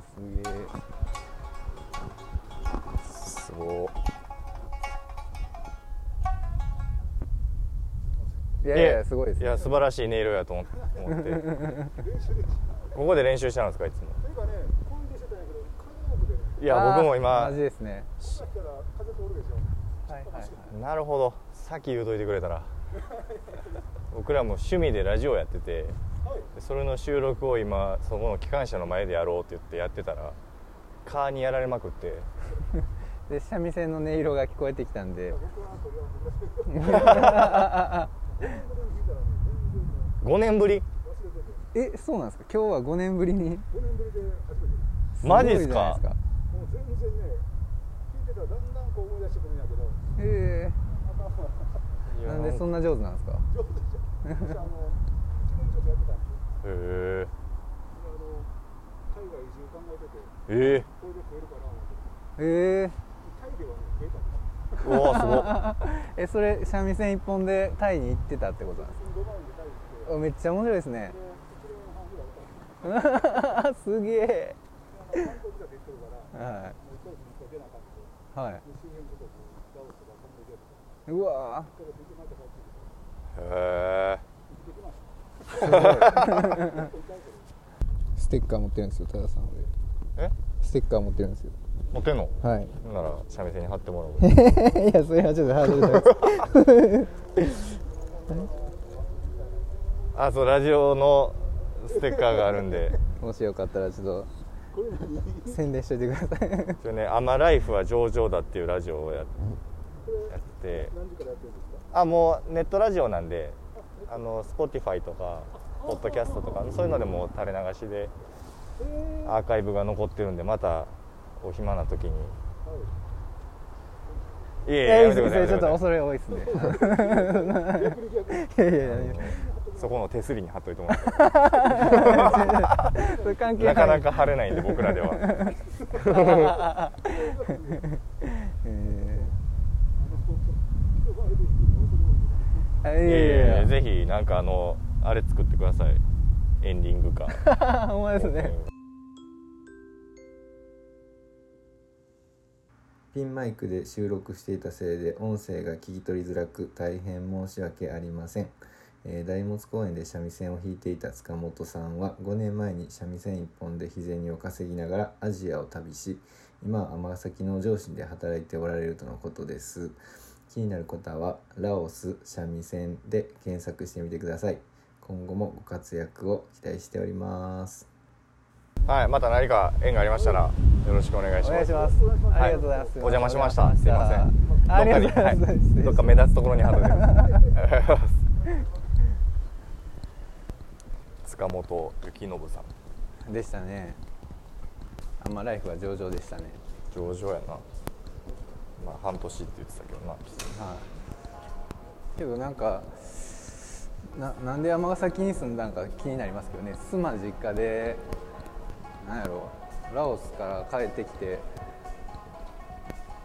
すげえすごいやいやすごいですいや素晴らしい音色やと思って。ここで練習したんですかいつも。といや僕も今マジですね。はい。なるほど。さっき言うといてくれたら。僕らも趣味でラジオやっててそれの収録を今そこの機関車の前でやろうって言ってやってたらカーにやられまくって。で三味線の音色が聞こえてきたんで。僕はとりあえず昔から5年ぶり？えそうなんですか？今日は5年ぶりに？5年ぶりで初めて。マジっすか。もう全然ね、聞いてたらだんだんこう思い出してくるんやけど、え。あかんわえなんでそんな上手なんですか？上手でしょ。私あの、1年ちょっとやってたんで。へであの、海外移住考えてて、ええこれで増えるかな思って。ええタイではね、増えたすよ。うわすごっ えそれ三味線一本でタイに行ってたってことなんです5万円でタイ行って、かめっちゃ面白いですねで、1年半ぐらいおったんですげえはもう1ヶ月に1回出なあかんって。いはいうわ1ヶ月行ってまた帰ってきて、へえ。ステッカー持ってるんですよ多田さん俺。え？ステッカー持ってるんですよ。持ってんの？はい。なら三味線に貼ってもらおう。いやそれはちょっとハードル高いあそうラジオのステッカーがあるんで。もしよかったらちょっと宣伝しといてください。それね「アマライフは上々だ」っていうラジオをややって。何時からやってるんですか？あもうネットラジオなんであの Spotify とかポッドキャストとかそういうのでも垂れ流しでアーカイブが残ってるんでまたお暇な時に。い。えいやいやいちょっと恐れ多いですね。いやいやいや。そこの手すりに貼っといてもらって なか？なかか貼れないんで僕らでは えあのー、あいいえいやいやいえぜひなんかあのあれ作ってください。エンディングか。や ほんまですね。ピンマイクで収録していたせいで音声が聞き取りづらく大変申し訳ありません、えー大物公園で三味線を弾いていた塚本さんは5年前に三味線一本で日銭を稼ぎながらアジアを旅し今は尼崎の上司で働いておられるとのことです気になる方はラオス三味線で検索してみてください今後もご活躍を期待しておりますはいまた何か縁がありましたらよろしくお願いしますお願いします。ありがとうございます。お邪魔しましたすいません。どっかにはいどっか目立つところに貼ってください塚本幸信さんでしたね。あんまライフは上々でしたね。上々やなまあ半年って言ってたけどなはい。けどなんかななんで尼崎に住んだんか気になりますけどね。妻実家でなんやろラオスから帰ってきて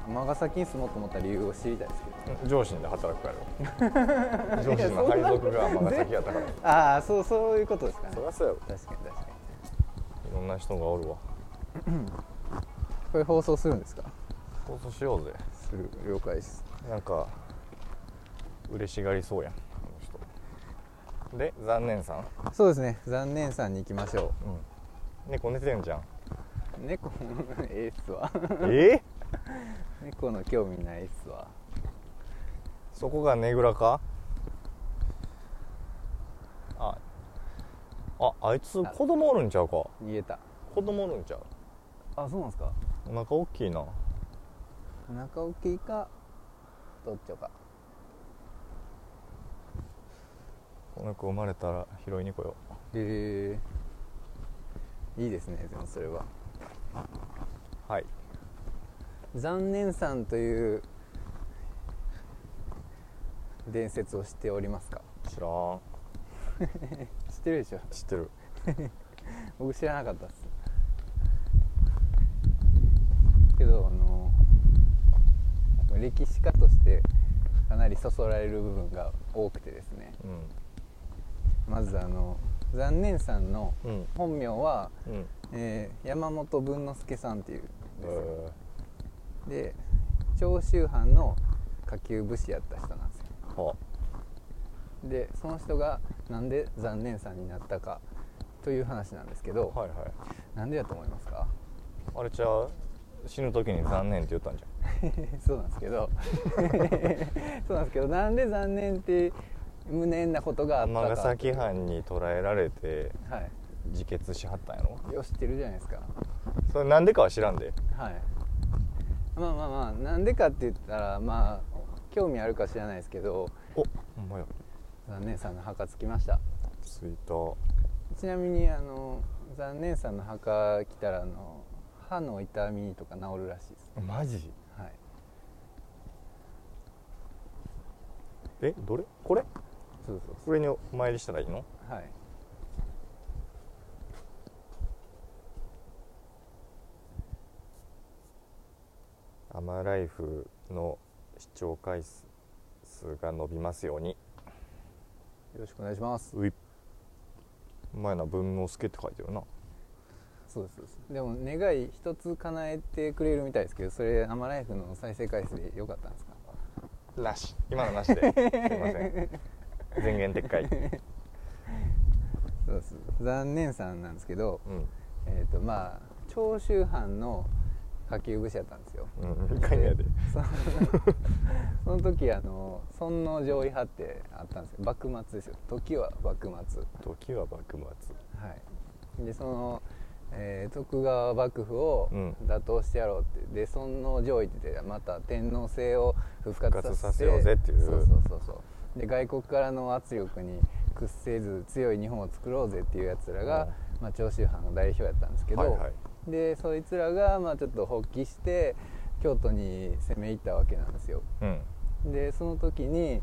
尼崎に住もうと思った理由を知りたいですけど。上司で働くからよ 上司の配属が尼崎やったからああそうそういうことですかね。そりゃそうやろ確かに確かに。いろんな人がおるわこれ放送するんですか？放送しようぜ。する了解です。なんか嬉しがりそうやんあの人。で残念さん？そうですね。残念さんに行きましょう。ん。猫寝てんじゃん。う。猫ええっすわ。え？猫の興味ないっすわ。そこがねぐらか？あああいつ子供おるんちゃうか？逃げた。子供おるんちゃう？あそうなんですか？お腹大きいなお腹大きいかどっちょか。この子生まれたら拾いに来よへえ。いいですねでもそれは。うはい。残念さんという伝説を知っておりますか？知らん。知ってるでしょ。知ってる。僕知らなかったっすけどあの歴史家としてかなりそそられる部分が多くてですね。うん。まずあの残念さんのうん。本名は、うん。えー山本文之助さんっていうんですよえで長州藩の下級武士やった人なんですよ。でその人がなんで残念さんになったかという話なんですけど、はいはい。なんでやと思いますか？あれじゃあ死ぬ時に残念って言ったんじ そうなんですけど。そうなんですけどなんで残念って無念なことがあったか尼崎藩に捕らえられてはい。自決しはったんやろ？よ知ってるじゃないですか。それなんでかは知らんで。はい。まあまあまあなんでかって言ったらまあ興味あるか知らないですけど。おほんまや。残念さんの墓つきました。ついた。ちなみにあの残念さんの墓来たらあの歯の痛みとか治るらしいです。マジはいえどれ？これ？そうそうこれにお参りしたらいいの？そうはい。アマライフの視聴回数が伸びますように。よろしくお願いします。うい。前な文之助って書いてるな。そうですそうです。でも願い一つ叶えてくれるみたいですけどそれアマライフの再生回数でよかったんですか？なし。今のなしで。すいません。前言撤回。そうです。残念さんなんですけどうん。えっ、とまあ長州藩の下級武士やったんですよ。うん。で。そ その時あの尊王攘夷派ってあったんですよ。幕末ですよ。時は幕末。時は幕末。はい。でその、えー徳川幕府をうん。打倒してやろうって、で尊王攘夷ってまた天皇制を復活させようぜっていう。そうそうそうそう。で外国からの圧力に屈せず強い日本を作ろうぜっていうやつらが、まあ、長州藩の代表やったんですけど、はいはい。でそいつらがまあちょっと発起して京都に攻め入ったわけなんですよ。うん。でその時に、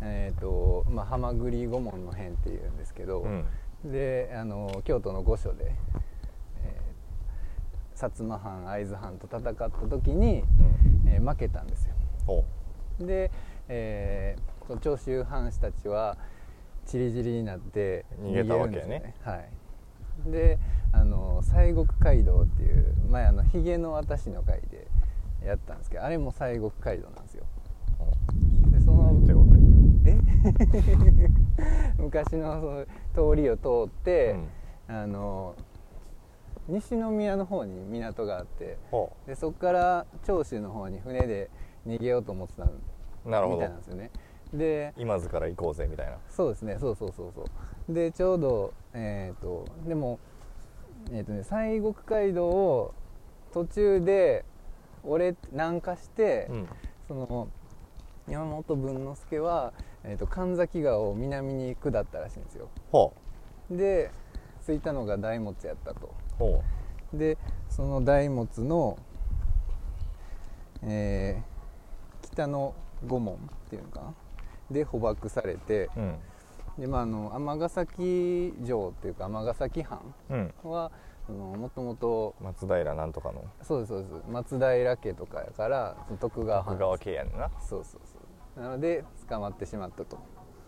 えーとまあ、浜栗御門の変っていうんですけど、うん。であの京都の御所で、えー薩摩藩会津藩と戦った時に、うん。えー負けたんですよ。ほで、えー長州藩士たちはちりぢりになって逃げたわけやね。はい。であの西国街道っていう前あのひげの私の会でやったんですけどあれも西国街道なんですよ。でそのえ？昔のその通りを通って、あの西宮の方に港があってほでそこから長州の方に船で逃げようと思ってたみうなるほど。たいなんですよね。で今津から行こうぜみたいな。そうですね。そうそうそうそう。でちょうどえっ、とでもえっ、とね西国街道を途中で俺南下して、うん。その山本文之助は、えー、と神崎川を南に下ったらしいんですよ。ほで着いたのが大物やったと。でその大物の、えー北の御門っていうのかな？で捕獲されてううん。でまああの尼崎城っていうか尼崎藩うん。はそのもともと松平なんとかの。そうですそうです。松平家とかやから徳川藩。徳川系やねんな。そうそうそう。なので捕まってしまったと。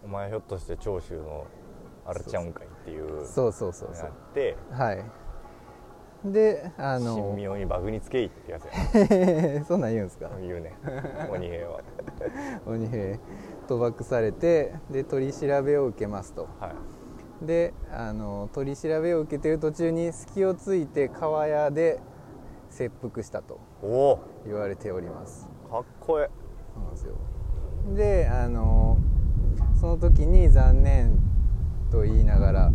お前ひょっとして長州のあれちゃうんかいっていうそうそうそうそなうってはい。であ神の妙にバグにつけいってやつや そんなん言うんですか？な言うね。鬼平は。鬼兵賭博されてで取り調べを受けますと。はい。であの取り調べを受けてる途中に隙をついて川屋で切腹したとおお。言われております。かっこえ。そうなんですよ。であのその時に残念と言いながら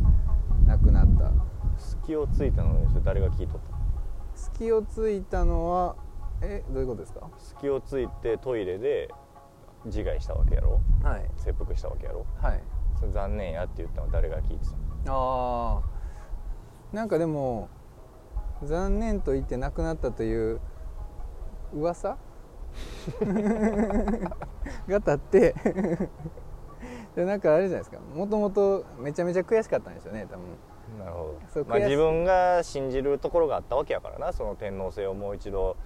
亡くなった。隙をついたのにそれ誰が聞いとった？隙をついたのはえどういうことですか？隙をついてトイレで自害したわけやろ？はい。切腹したわけやろ？はい。それ残念やって言ったの誰が聞いてたああなんかでも残念と言って亡くなったという噂？が立ってでなんかあれじゃないですか。もともとめちゃめちゃ悔しかったんですよね多分。なるほど、まあ、自分が信じるところがあったわけやからなその天皇制をもう一度、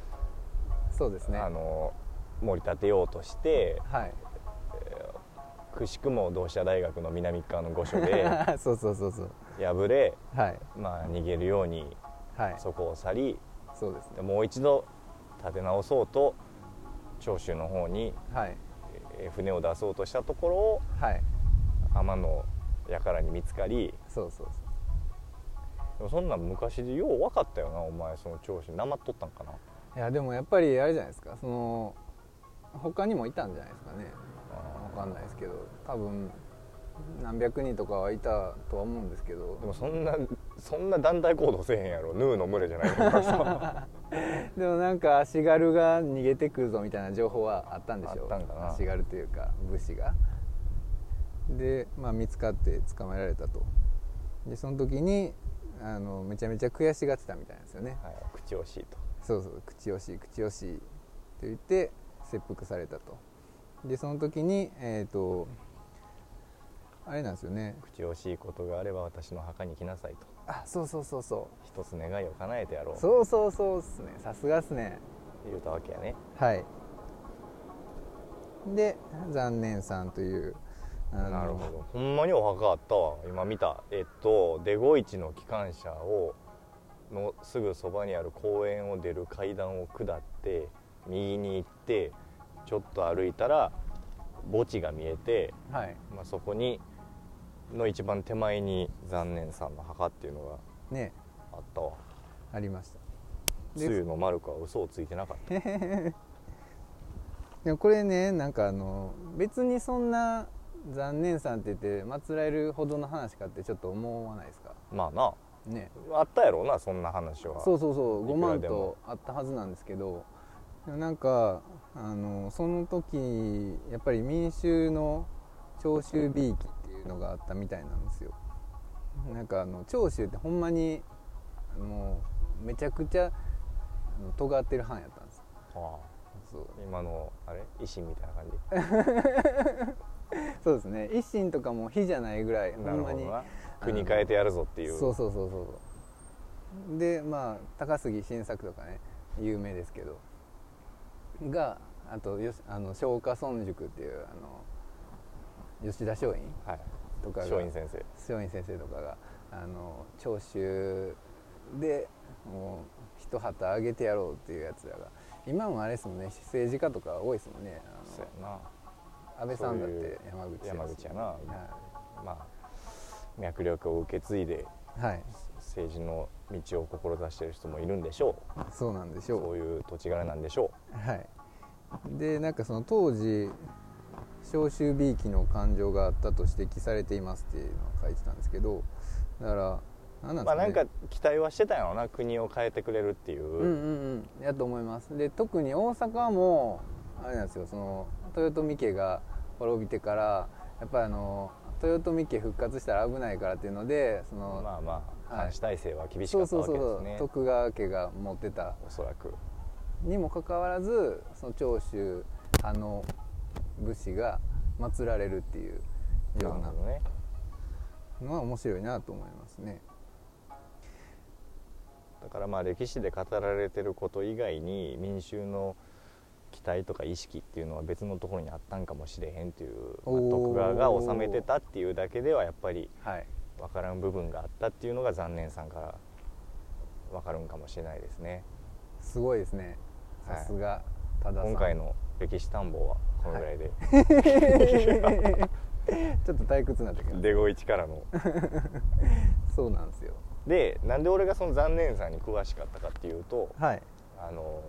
そうですね。あの盛り立てようとしてはい。くしくも同志社大学の南側の御所で そうそうそうそう。破れ、はい。まあ、逃げるようにはい。そこを去りそうですね。でもう一度立て直そうと長州の方にはい。えー船を出そうとしたところをはい。天の輩に見つかりそうそうそでもそんなん昔でよう分かったよなお前その長州なまっとったんかな。ういやでもやっぱりあれじゃないですか。その他にもいたんじゃないですかね。わかんないですけど。多分何百人とかはいたとは思うんですけど。でもそんなそんな団体行動せえへんやろ。ヌーの群れじゃないからさ。でもなんか足軽が逃げてくるぞみたいな情報はあったんでしょう。あったんかな。足軽というか武士が。で、まあ、見つかって捕まえられたと。でその時にあのめちゃめちゃ悔しがってたみたいなんですよね。はい、口惜しいと。そうそう口惜しい口惜しいと言って切腹されたと。でその時にえっ、とあれなんですよね。口惜しいことがあれば私の墓に来なさいと。あそうそうそうそ一つ願いを叶えてやろう。うそうそうそうっすね。さすがっすね。言うたわけやね。はい。で残念さんというなるほど。ほんまにお墓あったわ。今見た。えっとデゴイチの機関車をのすぐそばにある公園を出る階段を下って右に行ってちょっと歩いたら墓地が見えて、はい。まあ、そこにの一番手前に残念さんの墓っていうのがね。あったわ。ありました。つゆのマルコは嘘をついてなかった。でもこれねなんかあの別にそんな残念さんって言って祀られるほどの話かってちょっと思わないですか？まあな。ね。あったやろうなそんな話は。そうそうそう5いくら万とあったはずなんですけどなんかあのその時やっぱり民衆の長州びいきいうのがあったみたいなんですよ。なんかあの長州ってほんまにもうめちゃくちゃ尖ってる藩やったんですああ。そう。今のあれ維新みたいな感 そうですね。一心とかも火じゃないぐらいじほんまに国変えてやるぞっていう。そうそうそうそうでまあ高杉晋作とかね有名ですけど。があとよしあの松下村塾っていうあの吉田松陰？はい。とかが。松陰先生。松陰先生とかがあの長州でもう一旗あげてやろうっていうやつらが。今もあれですもんね。政治家とか多いですもんね。あそうやな。の安倍さんだって山口山口やな。はまあ脈力を受け継いでい、はい、政治の道を志している人もいるんでしょそうなんでしょう。うそういう土地柄なんでしょはい、でなんかその当時召集びいきの感情があったと指摘されていますっていうのを書いてたんですけどだから何なですかね。うんまあなんか期待はしてたんやろな国を変えてくれるっていう、うんうんうん。やと思います。で特に大阪もあれなんですよ。その豊臣家が滅びてからやっぱりあの豊臣家復活したら危ないからっていうのでその、まあまあはい。監視体制は厳しかったそうそうそうわけですね徳川家が持ってた。おそらく。にもかかわらずその長州派の武士が祀られるっていうようなのは面白いなと思いますね。だからまあ歴史で語られてること以外に民衆の期待とか意識っていうのは別のところにあったんかもしれへんっていう、徳川が治めてたっていうだけではやっぱりはい、分からん部分があったっていうのが残念さんから分かるんかもしれないですねすごいですね。はいさすが多田さん。今回の歴史探訪はこのぐらいで、ちょっと退屈になったけど。デゴイチからの。そうなんですよ。でなんで俺がその残念さんに詳しかったかっていうとはい。あの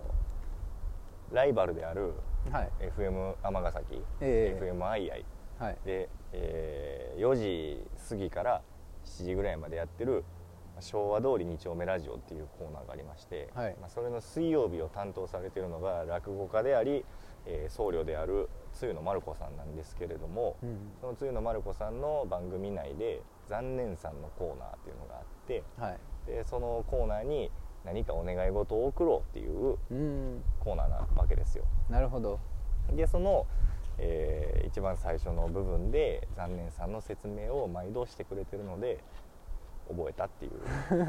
ライバルであるはい。FM 尼崎、ええ FM アイアイ。はい。で、えー4時過ぎから7時ぐらいまでやってる昭和通り2丁目ラジオっていうコーナーがありまして、はい。まあ、それの水曜日を担当されているのが落語家であり、えー僧侶である露野丸子さんなんですけれども、うん。その露野丸子さんの番組内で「残念さん」のコーナーっていうのがあってはい。でそのコーナーに何かお願い事を送ろうっていううん。コーナーなわけですよ。なるほど。でその、えー一番最初の部分で残念さんの説明を毎度してくれてるので覚えたっていう。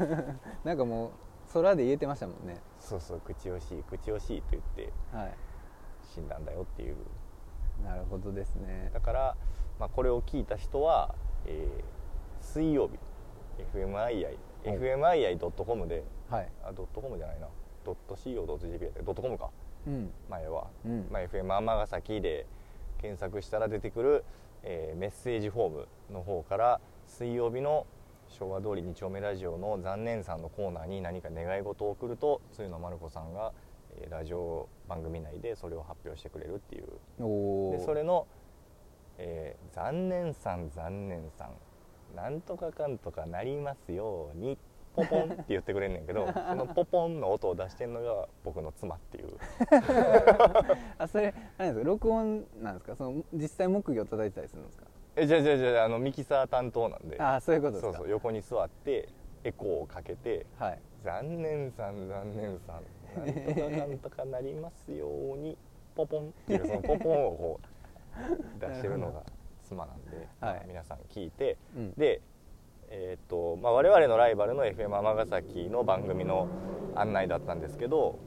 なんかもう空で言えてましたもんね。そうそう口惜しい口惜しいと言ってはい死んだんだよっていう。なるほどですね。だから、まあ、これを聞いた人は、えー水曜日 FMII FMII.com ではい。あドットコムじゃないな。ドット .co.jp ドットコムか。うん。前は、うん。まあ、FM 尼崎で検索したら出てくる、えーメッセージフォームの方から水曜日の昭和通り2丁目ラジオの残念さんのコーナーに何か願い事を送るとつゆのまる子さんが、えーラジオ番組内でそれを発表してくれるっていう。でそれの、えー残念さん残念さんなんとかかんとかなりますようにポポンって言ってくれんねんけど そのポポンの音を出してんのが僕の妻っていう。あそれあれなんですか？録音なんですか？その実際木魚叩いてたりするんですか？えじゃあじゃあじゃああのミキサー担当なんで。あそういうことそうそう横に座ってエコーをかけてはい「残念さん残念さんなんとかかんとかなりますように。ポポン」っていうそのポポンをこう出してるのが 妻なんで、はい。まあ皆さん聞いてうん。でえーっとまあ、我々のライバルの FM 尼崎の番組の案内だったんですけど、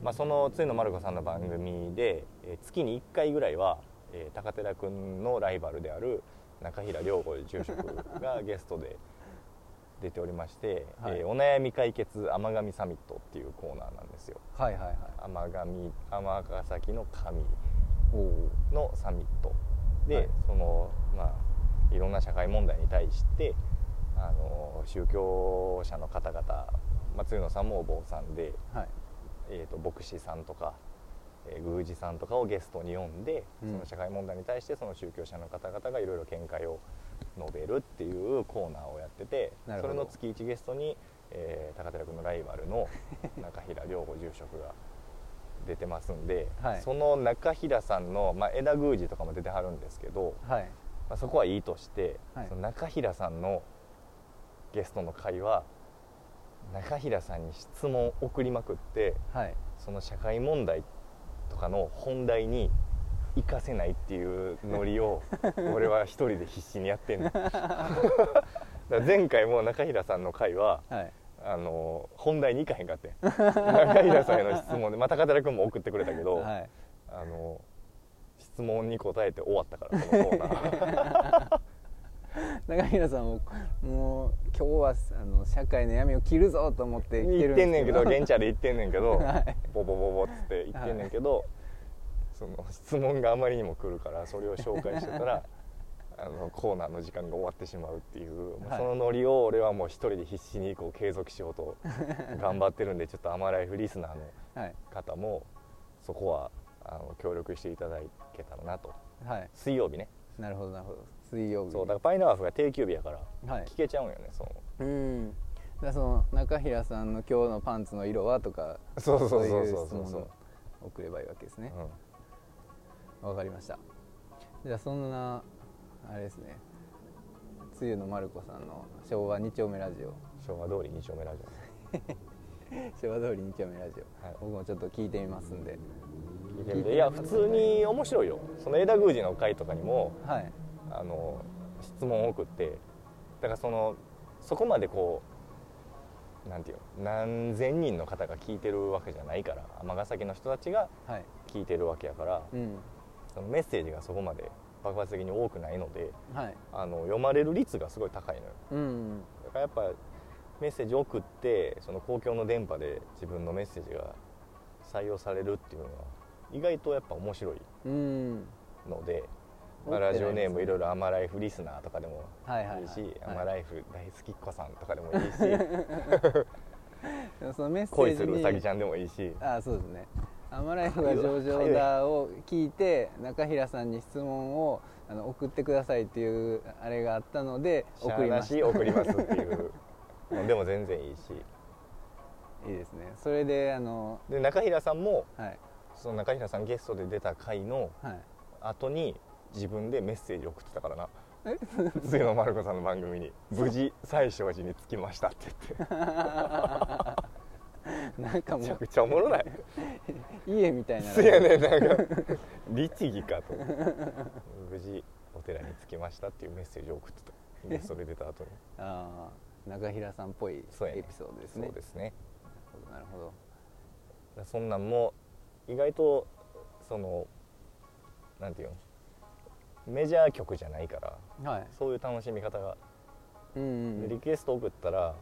まあ、そのついのまる子さんの番組で、えー月に1回ぐらいは、えー高寺君のライバルである中平良子住職がゲストで出ておりまして「はい。えーお悩み解決甘神サミット」っていうコーナーなんですよ。はいはいはい。甘神尼崎の神のサミット。で、はい。そのまあいろんな社会問題に対してあの宗教者の方々松野さんもお坊さんで、はい。えー、と牧師さんとか、えー宮司さんとかをゲストに呼んで、うん。その社会問題に対してその宗教者の方々がいろいろ見解を述べるっていうコーナーをやっててそれの月1ゲストに、えー高寺君のライバルの 中平良子住職が出てますんで、はい。その中平さんの、まあ、枝宮司とかも出てはるんですけど、はい。まあ、そこはいいとして、はい。その中平さんのゲストの会は中平さんに質問を送りまくってはい。その社会問題とかの本題に活かせないっていうノリを 俺は一人で必死にやってんの。前回も中平さんの会ははい。あの本題に行かへんかってん。中平さんへの質問で、まあ、高寺君も送ってくれたけど、はい。あの質問に答えて終わったからこのコーナー。中平さんももう今日はあの社会の闇を切るぞと思って来て言ってるんですけど。んねんけど現地で言ってんねんけど、はい。ボボボボっつって言ってんねんけど、その質問があまりにも来るからそれを紹介してたら あのコーナーの時間が終わってしまうっていう、まあはい。そのノリを俺はもう一人で必死にこう継続しようと頑張ってるんでちょっとアマライフリスナーのはい。方もそこはあの協力していただけたらなと。はい。水曜日ね。なるほどなるほど。水曜日。そうだからパイナワーフが定休日やからはい。聞けちゃうんよねその。うん。だからその中平さんの今日のパンツの色はとかそうそうそうそういそう。そう送ればいいわけですね。うんわかりました。じゃあそんなあれですね。つゆのまる子さんの昭和2丁目ラジオ。昭和通り2丁目ラジ 昭和通り2丁目ラジオ、はい。僕もちょっと聞いてみますんで。オ聞いてみて。いや普通に面白いよ。その枝宮司の会とかにもはい。あの質問を送ってだからそのそこまでこうなんていうの何千人の方が聞いてるわけじゃないから尼崎の人たちがはい。聞いてるわけやからうんそのメッセージがそこまで爆発的に多くないのではい。あの読まれる率がすごい高いのよ。うんだからやっぱメッセージ送ってその公共の電波で自分のメッセージが採用されるっていうのは意外とやっぱ面白いうん。ので、まあ、ラジオネームいろいろアマライフリスナーとかでもはいはいし、はい。アマライフ大好きっ子さんとかでもいいし。で もそのメッセージ恋するうさぎにちゃんでもいいし。あそうですね「アマライフが上々だ」を聞いて中平さんに質問をあの送ってくださいっていうあれがあったので送りまし送りますっていうのでも全然いいし。たいいですね。それであので中平さんもはい。その中平さんゲストで出た回のはい。後に自分でメッセージ送ってたからな。え？つゆのまる子さんの番組に「無事西照寺に着きました」って言ってなんかもうめちゃくちゃおもろない。家みたいな。すやねんなんか。律儀かと。無事お寺に着きましたっていうメッセージを送ってた。でそれ出た後に。ああ中平さんっぽいそうやね。エピソードですね。そうですね。なるほどそんなんも意外とそのなんていうの？メジャー曲じゃないからはい。そういう楽しみ方が。うんうんでリクエスト送ったら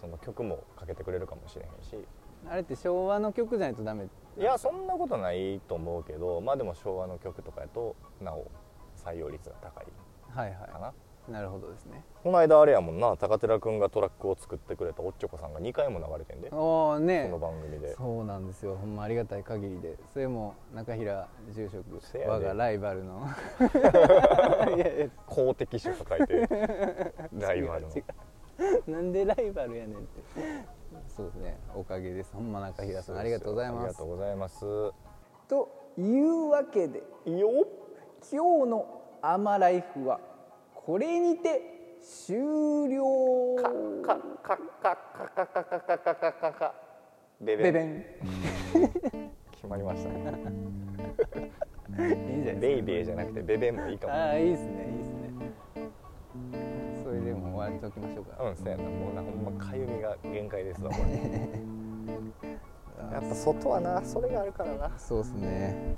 その曲もかけてくれるかもしれへんし。あれって昭和の曲じゃないとダメ？いやそんなことないと思うけどまあでも昭和の曲とかやとなお採用率が高いはいかな、はいなるほどですね。この間あれやもんな高寺君がトラックを作ってくれたおっちょこさんが2回も流れてんでこおおねの番組で。そうなんですよ。ほんまありがたい限りで。それも中平住職我がライバルの。いやいや。公的書と書いてライバルの なんでライバルやねんって。そうですね。おかげです。ほんま中平さんありがとうございます。ありがとうございます。というわけでよっ今日の「アマライフ」はこれにて終了。カカカカカカカカカカカカカベベベベン。決まりましたね。いいじゃないベイですベーじゃなくてベベンもいいかもかああいいですねいいですねそれでも終わっておきましょうか。うんそうやなもうなほんまかゆみが限界ですわ。こ れやっぱ外はなそれがあるからな。そうですね